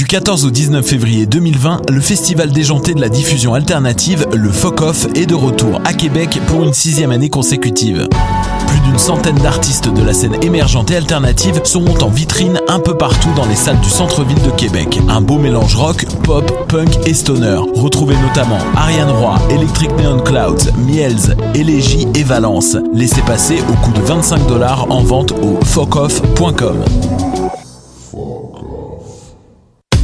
Du 14 au 19 février 2020, le festival déjanté de la diffusion alternative, le FOCOF, est de retour à Québec pour une sixième année consécutive. Plus d'une centaine d'artistes de la scène émergente et alternative seront en vitrine un peu partout dans les salles du centre-ville de Québec. Un beau mélange rock, pop, punk et stoner. Retrouvez notamment Ariane Roy, Electric Neon Clouds, Miels, Elegy et Valence. Laissez passer au coût de 25 dollars en vente au focoff.com.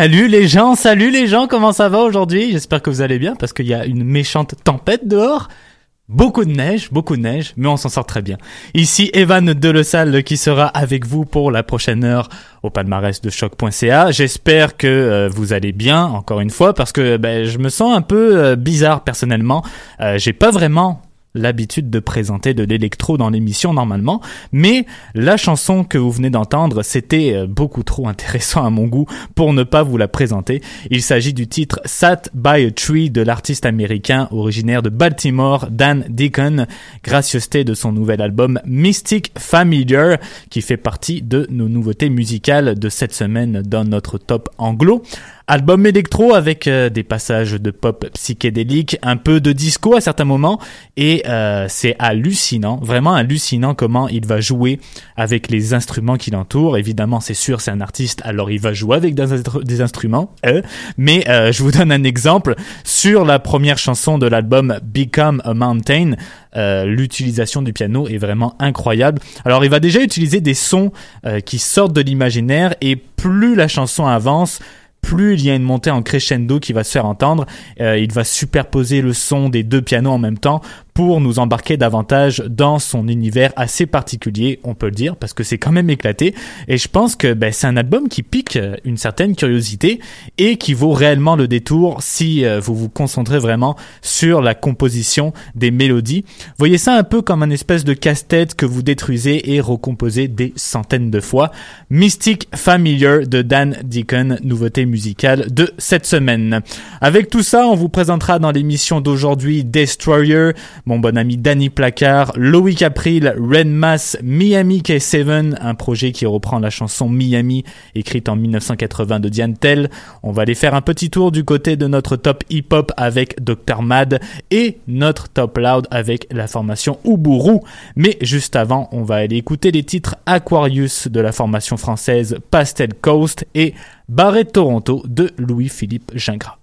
Salut les gens, salut les gens, comment ça va aujourd'hui? J'espère que vous allez bien parce qu'il y a une méchante tempête dehors. Beaucoup de neige, beaucoup de neige, mais on s'en sort très bien. Ici Evan Delesalle qui sera avec vous pour la prochaine heure au palmarès de choc.ca. J'espère que euh, vous allez bien, encore une fois, parce que ben, je me sens un peu euh, bizarre personnellement. Euh, J'ai pas vraiment l'habitude de présenter de l'électro dans l'émission normalement, mais la chanson que vous venez d'entendre, c'était euh, beaucoup trop intéressant à mon goût pour ne pas vous la présenter. Il s'agit du titre Sat by a Tree de l'artiste américain originaire de Baltimore, Dan Deacon, gracieuseté de son nouvel album Mystic Familiar, qui fait partie de nos nouveautés musicales de cette semaine dans notre top anglo. Album électro avec euh, des passages de pop psychédélique, un peu de disco à certains moments, et euh, c'est hallucinant, vraiment hallucinant comment il va jouer avec les instruments qui l'entourent. Évidemment, c'est sûr, c'est un artiste, alors il va jouer avec des, instruments, euh, mais euh, je vous donne un exemple. Sur la première chanson de l'album Become a Mountain, euh, l'utilisation du piano est vraiment incroyable. Alors il va déjà utiliser des sons qui sortent de l'imaginaire, et plus la chanson avance, plus il y a une montée en crescendo qui va se faire entendre. Euh, il va superposer le son des deux pianos en même temps pour nous embarquer davantage dans son univers assez particulier, on peut le dire, parce que c'est quand même éclaté. Et je pense que ben, c'est un album qui pique euh, une certaine curiosité et qui vaut réellement le détour si euh, vous vous concentrez vraiment sur la composition des mélodies. Voyez ça un peu comme un espèce de casse-tête que vous détruisez et recomposez des centaines de fois. Mystic Familiar de Dan Deacon, nouveauté musicale de cette semaine. Avec tout ça, on vous présentera dans l'émission d'aujourd'hui Destroyer, mon bon ami Danny Placard, Loïc April, Mass, Miami K7, un projet qui reprend la chanson Miami, écrite en 1980 de Diane Tell. On va aller faire un petit tour du côté de notre top hip-hop avec Dr. Mad et notre top loud avec la formation Uburu. Mais juste avant, on va aller écouter les titres Aquarius de la formation française Pastel Coast et Barret Toronto de Louis-Philippe Gingras.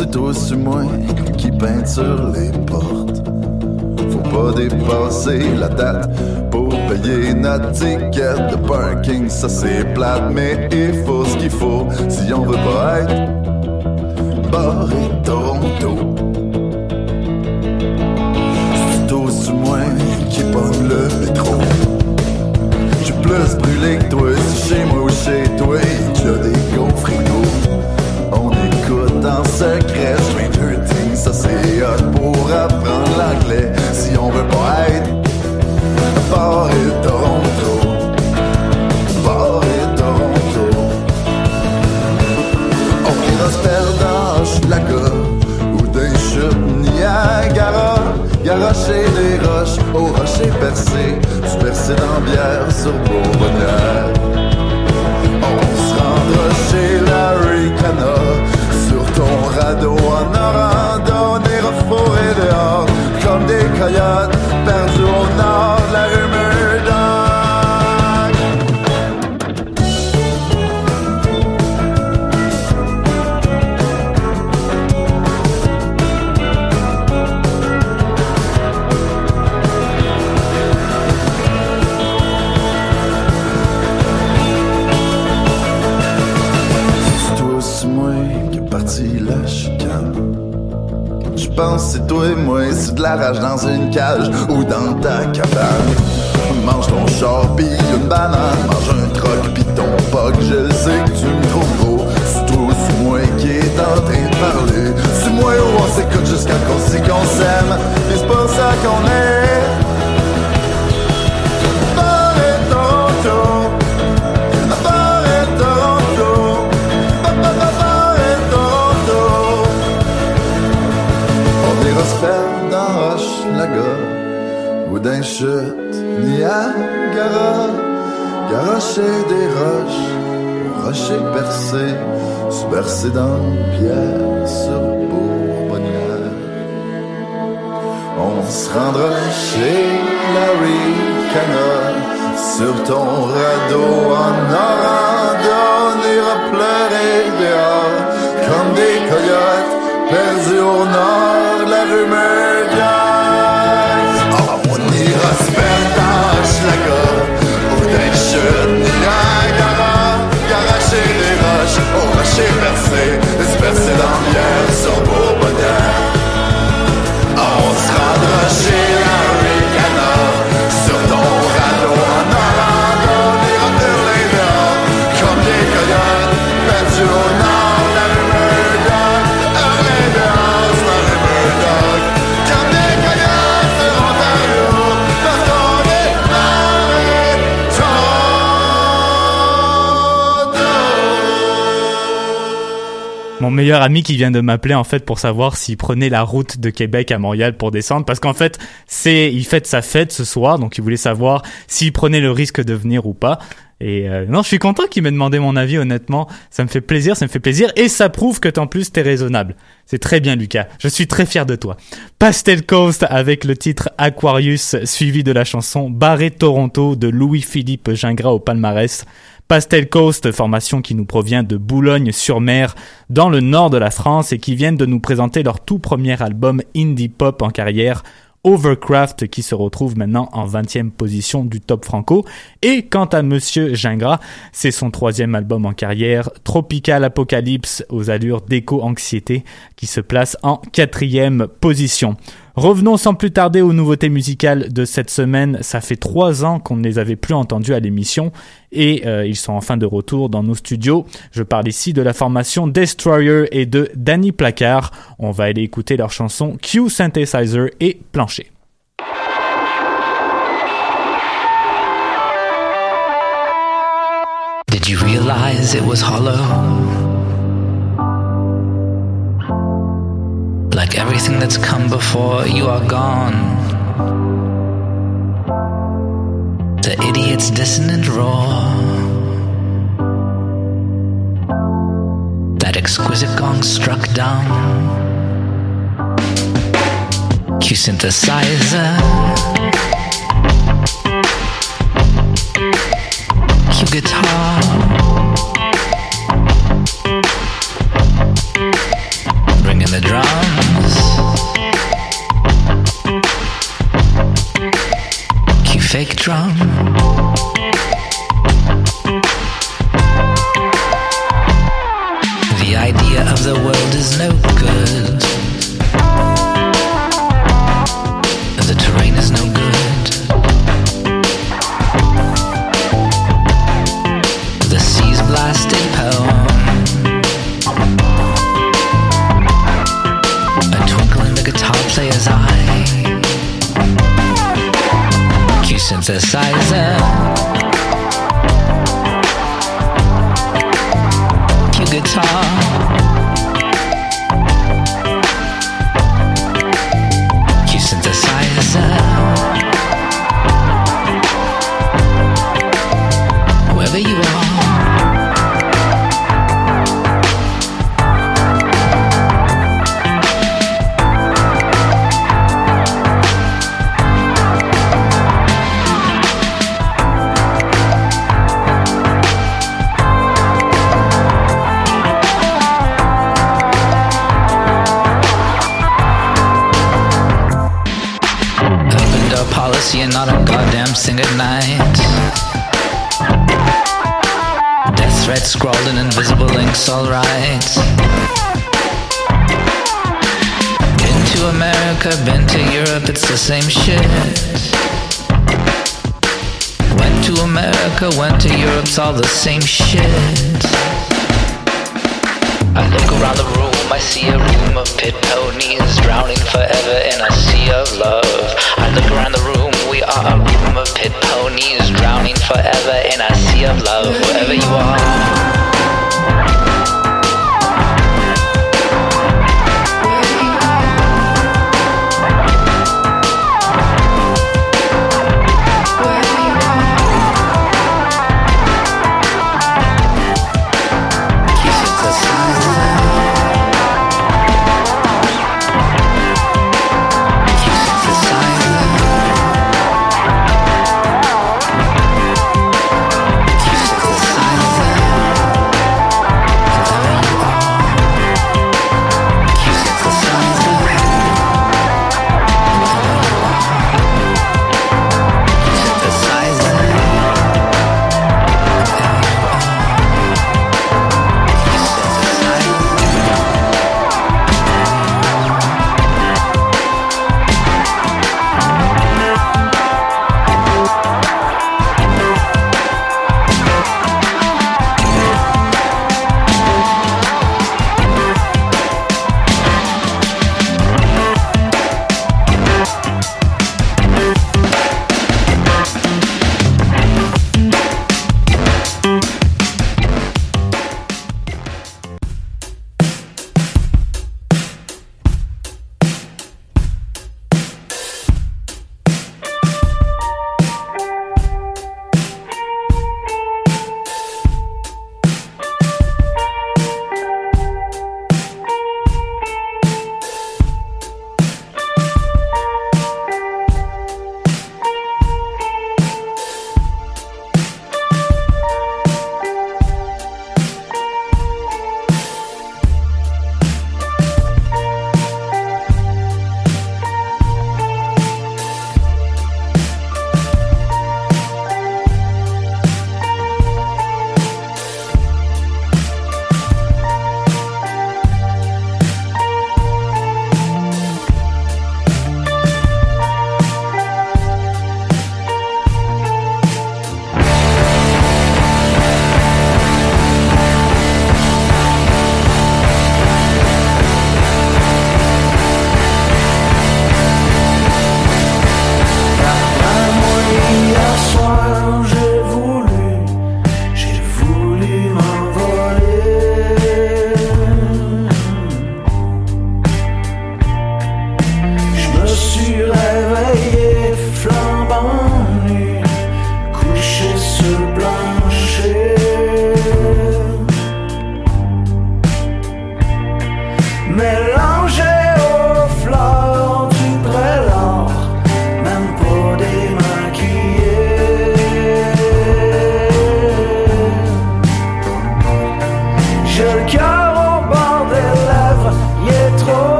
C'est sur moi qui peinture les portes. Faut pas dépasser la date pour payer notre ticket de parking. Ça c'est plate, mais il faut ce qu'il faut si on veut pas être barré Toronto. C'est sur moi qui pogne le métro. J'ai plus brûlé que toi, c'est chez moi ou chez toi qu'il y a des gros frigos. En secret Stranger Things, ça c'est hot pour apprendre l'anglais. Si on veut pas être Paris Toronto, Paris Toronto. On ira se perdre dans Hochelaga ou des chutes Niagara. Garocher des roches au rocher percé, se percer dans bière sur Bourbonnière. Radeau en orando On dehors Comme des coyotes cage ou dans ta cabane. Niagara. Garocher des roches, rocher percé, se bercer dans pierre sur Bourbonnière. On se rendra chez Larry Cana sur ton radeau en Orlando. On ira pleurer dehors comme des coyotes perdus au nord la rue chute Niagara. Garocher des roches au rocher percé, se percer dans la Mon meilleur ami qui vient de m'appeler en fait pour savoir s'il prenait la route de Québec à Montréal pour descendre. Parce qu'en fait c'est il fête sa fête ce soir donc il voulait savoir s'il prenait le risque de venir ou pas. Et euh, non je suis content qu'il m'ait demandé mon avis honnêtement. Ça me fait plaisir ça me fait plaisir. Et ça prouve que en plus t'es raisonnable. C'est très bien Lucas. Je suis très fier de toi. Pastel Coast avec le titre Aquarius suivi de la chanson Barré Toronto de Louis-Philippe Gingras au palmarès Pastel Coast, formation qui nous provient de Boulogne-sur-Mer, dans le nord de la France, et qui viennent de nous présenter leur tout premier album indie pop en carrière, Overcraft, qui se retrouve maintenant en 20e position du top franco. Et quant à Monsieur Gingras, c'est son troisième album en carrière, Tropical Apocalypse, aux allures d'éco-anxiété, qui se place en quatrième position. Revenons sans plus tarder aux nouveautés musicales de cette semaine. Ça fait trois ans qu'on ne les avait plus entendues à l'émission et euh, ils sont enfin de retour dans nos studios. Je parle ici de la formation Destroyer et de Danny Placard. On va aller écouter leur chanson Q Synthesizer et Plancher. Did you realize it was hollow? like everything that's come before, you are gone. The idiot's dissonant roar. That exquisite gong struck down. Q synthesizer. Q guitar. sea of love. I look around the room, we are a room of pit ponies, drowning forever in a sea of love, wherever you are.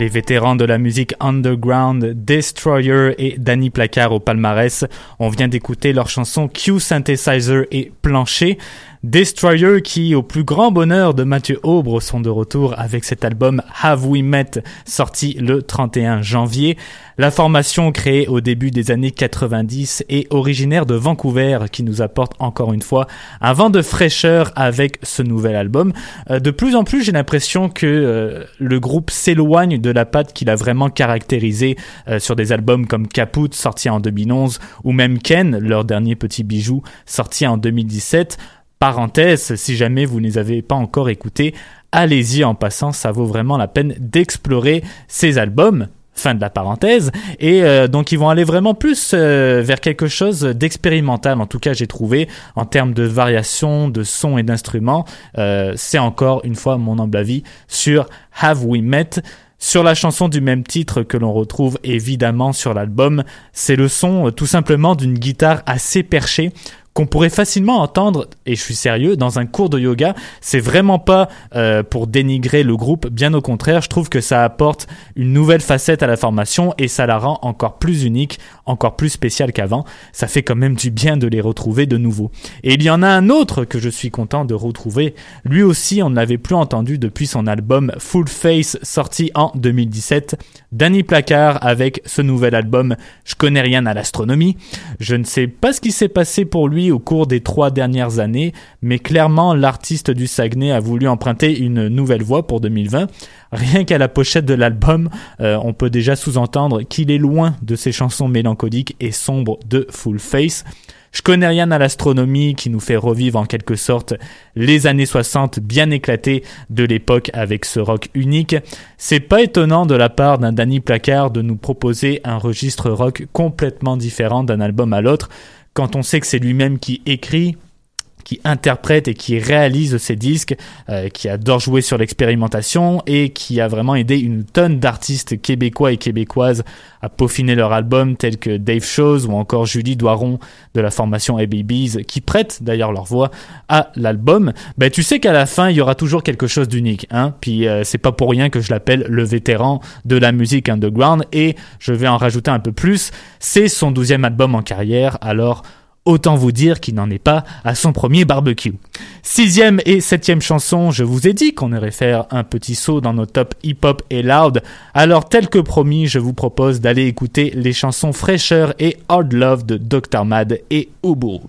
Les vétérans de la musique underground, Destroyer et Danny Placard au palmarès. On vient d'écouter leur chanson Q Synthesizer et Plancher. Destroyer qui, au plus grand bonheur de Mathieu Aubre, sont de retour avec cet album Have We Met, sorti le 31 janvier. La formation créée au début des années 90 est originaire de Vancouver qui nous apporte encore une fois un vent de fraîcheur avec ce nouvel album. Euh, de plus en plus, j'ai l'impression que euh, le groupe s'éloigne de la patte qu'il a vraiment caractérisé euh, sur des albums comme Caput, sorti en 2011, ou même Ken, leur dernier petit bijou, sorti en 2017. Parenthèse, si jamais vous ne les avez pas encore écoutés, allez-y en passant, ça vaut vraiment la peine d'explorer ces albums. Fin de la parenthèse. Et euh, donc ils vont aller vraiment plus euh, vers quelque chose d'expérimental. En tout cas, j'ai trouvé en termes de variation, de sons et d'instruments. Euh, c'est encore une fois mon humble avis sur Have We Met. Sur la chanson du même titre que l'on retrouve évidemment sur l'album, c'est le son tout simplement d'une guitare assez perchée qu'on pourrait facilement entendre, et je suis sérieux, dans un cours de yoga. C'est vraiment pas euh, pour dénigrer le groupe, bien au contraire, je trouve que ça apporte une nouvelle facette à la formation et ça la rend encore plus unique, encore plus spéciale qu'avant. Ça fait quand même du bien de les retrouver de nouveau. Et il y en a un autre que je suis content de retrouver. Lui aussi, on ne l'avait plus entendu depuis son album Full Face sorti en 2017. Danny Placard avec ce nouvel album Je connais rien à l'astronomie. Je ne sais pas ce qui s'est passé pour lui au cours des trois dernières années, mais clairement l'artiste du Saguenay a voulu emprunter une nouvelle voie pour 2020. Rien qu'à la pochette de l'album, euh, on peut déjà sous-entendre qu'il est loin de ses chansons mélancoliques et sombres de Full Face. Je connais rien à l'astronomie qui nous fait revivre en quelque sorte les années 60 bien éclatées de l'époque avec ce rock unique. C'est pas étonnant de la part d'un Danny Placard de nous proposer un registre rock complètement différent d'un album à l'autre quand on sait que c'est lui-même qui écrit, qui interprète et qui réalise ces disques, euh, qui adore jouer sur l'expérimentation et qui a vraiment aidé une tonne d'artistes québécois et québécoises à peaufiner leur album, tels que Dave Shows ou encore Julie Doiron de la formation ABBs, qui prêtent d'ailleurs leur voix à l'album. Ben tu sais qu'à la fin il y aura toujours quelque chose d'unique, hein. Puis euh, c'est pas pour rien que je l'appelle le vétéran de la musique underground et je vais en rajouter un peu plus. C'est son douzième album en carrière, alors Autant vous dire qu'il n'en est pas à son premier barbecue. Sixième et septième chanson, je vous ai dit qu'on irait faire un petit saut dans nos top hip-hop et loud. Alors tel que promis, je vous propose d'aller écouter les chansons Fraîcheur et Hard Love de Dr. Mad et Uburu.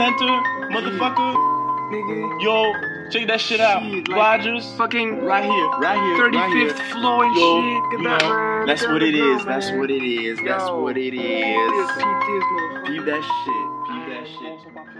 Center, motherfucker. Nigga. Yo, check that shit out. Rogers. Fucking right here, right here. 35th right floor and Yo, shit. Get that, man. That's what it is. That's what it is. That's what it is. Peep that shit. Peep that shit.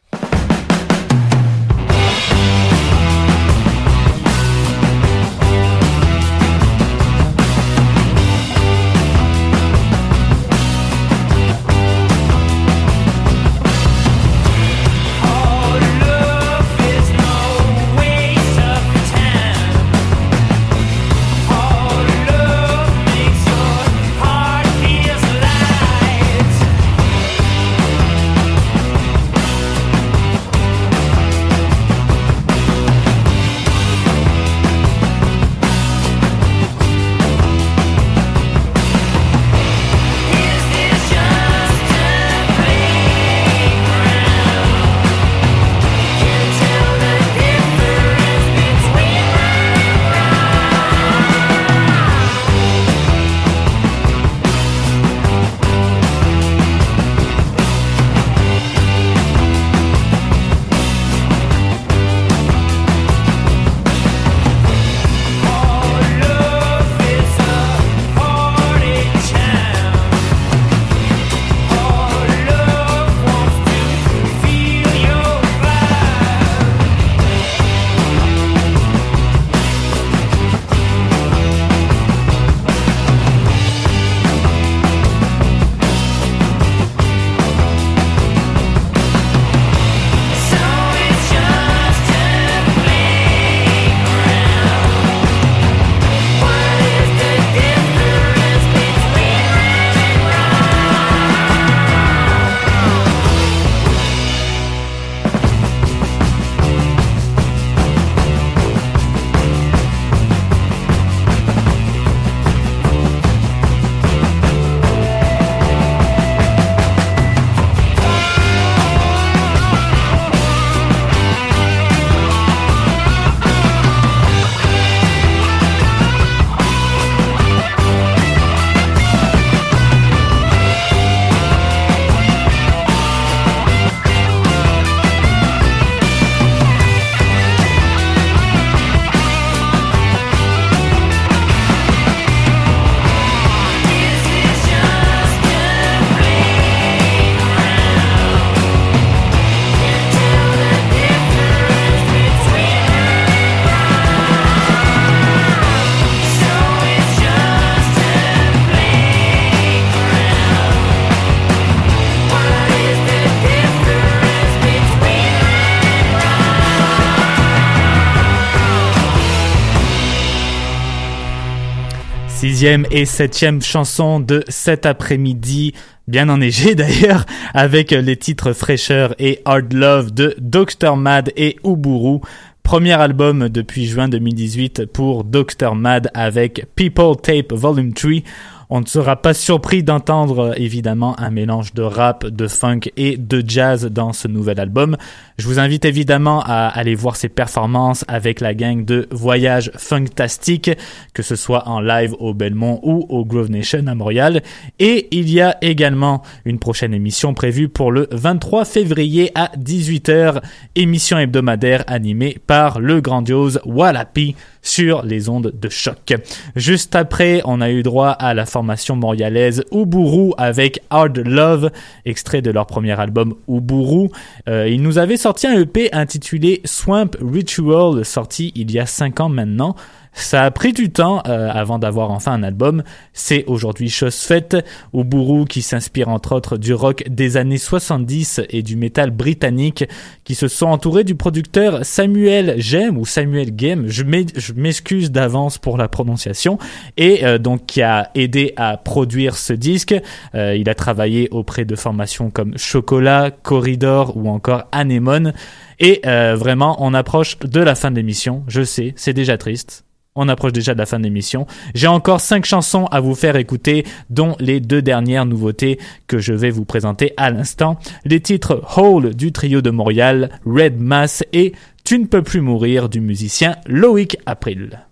Sixième et septième chanson de cet après-midi, bien enneigé d'ailleurs, avec les titres Fraîcheur et Hard Love de Dr. Mad et Uburu. Premier album depuis juin 2018 pour Dr. Mad avec People Tape Volume 3. On ne sera pas surpris d'entendre évidemment un mélange de rap, de funk et de jazz dans ce nouvel album. Je vous invite évidemment à aller voir ses performances avec la gang de Voyage Funktastique, que ce soit en live au Belmont ou au Grove Nation à Montréal. Et il y a également une prochaine émission prévue pour le 23 février à 18h, émission hebdomadaire animée par le grandiose Wallapi sur les ondes de choc. Juste après, on a eu droit à la formation montréalaise Uburu avec Hard Love, extrait de leur premier album Uburu. Euh, ils nous avaient sorti un EP intitulé Swamp Ritual, sorti il y a 5 ans maintenant. Ça a pris du temps euh, avant d'avoir enfin un album. C'est aujourd'hui chose faite. Uburu qui s'inspire entre autres du rock des années 70 et du métal britannique qui se sont entourés du producteur Samuel Gem ou Samuel Game. Je m'excuse d'avance pour la prononciation et euh, donc qui a aidé à produire ce disque. Euh, il a travaillé auprès de formations comme Chocolat, Corridor ou encore Anemone. Et euh, vraiment, on approche de la fin de l'émission. Je sais, c'est déjà triste. On approche déjà de la fin de l'émission. J'ai encore cinq chansons à vous faire écouter, dont les deux dernières nouveautés que je vais vous présenter à l'instant. Les titres Hole du trio de Montréal, Red Mass et Tu ne peux plus mourir du musicien Loïc April.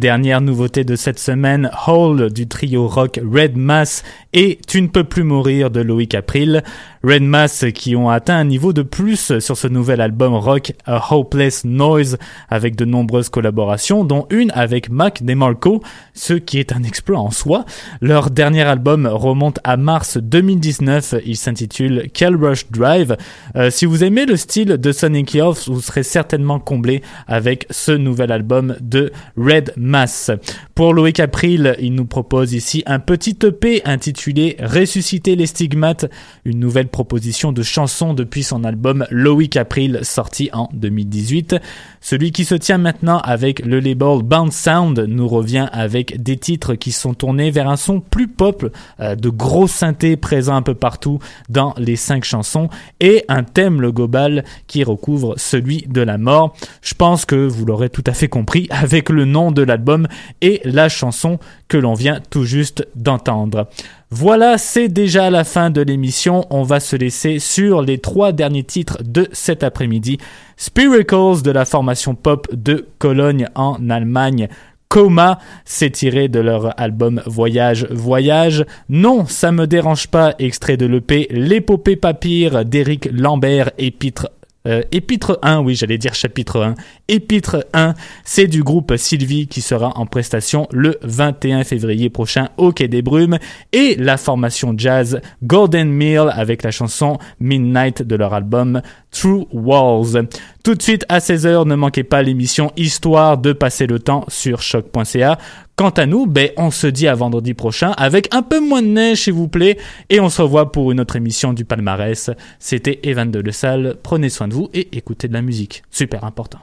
Les dernières nouveautés de cette semaine, Hole du trio rock Red Mass et Tu ne peux plus mourir de Loïc April. Red Mass qui ont atteint un niveau de plus sur ce nouvel album rock A Hopeless Noise avec de nombreuses collaborations dont une avec Mac DeMarco, ce qui est un exploit en soi. Leur dernier album remonte à mars 2019, il s'intitule Kell Rush Drive. Euh, si vous aimez le style de Sonic Youth, vous serez certainement comblé avec ce nouvel album de Red Mass. Pour Loïc April, il nous propose ici un petit EP intitulé Ressusciter les stigmates, une nouvelle proposition de chansons depuis son album Loïc April sorti en 2018. Celui qui se tient maintenant avec le label Bound Sound nous revient avec des titres qui sont tournés vers un son plus pop, euh, de gros synthés présents un peu partout dans les cinq chansons et un thème global qui recouvre celui de la mort. Je pense que vous l'aurez tout à fait compris avec le nom de l'album et la chanson que l'on vient tout juste d'entendre. Voilà, c'est déjà la fin de l'émission. On va se laisser sur les trois derniers titres de cet après-midi. Spiracles de la formation pop de Cologne en Allemagne. Coma, c'est tiré de leur album Voyage, Voyage. Non, ça me dérange pas, extrait de l'EP L'épopée papyre d'Éric Lambert, épître euh, épître 1, oui, j'allais dire chapitre 1. Épître 1, c'est du groupe Sylvie qui sera en prestation le 21 février prochain au Quai des Brumes et la formation jazz Golden Meal avec la chanson Midnight de leur album True Walls. Tout de suite à 16h, ne manquez pas l'émission Histoire de passer le temps sur choc.ca. Quant à nous, ben, on se dit à vendredi prochain avec un peu moins de neige, s'il vous plaît, et on se revoit pour une autre émission du palmarès. C'était Evan de Le Salle. Prenez soin de vous et écoutez de la musique. Super important.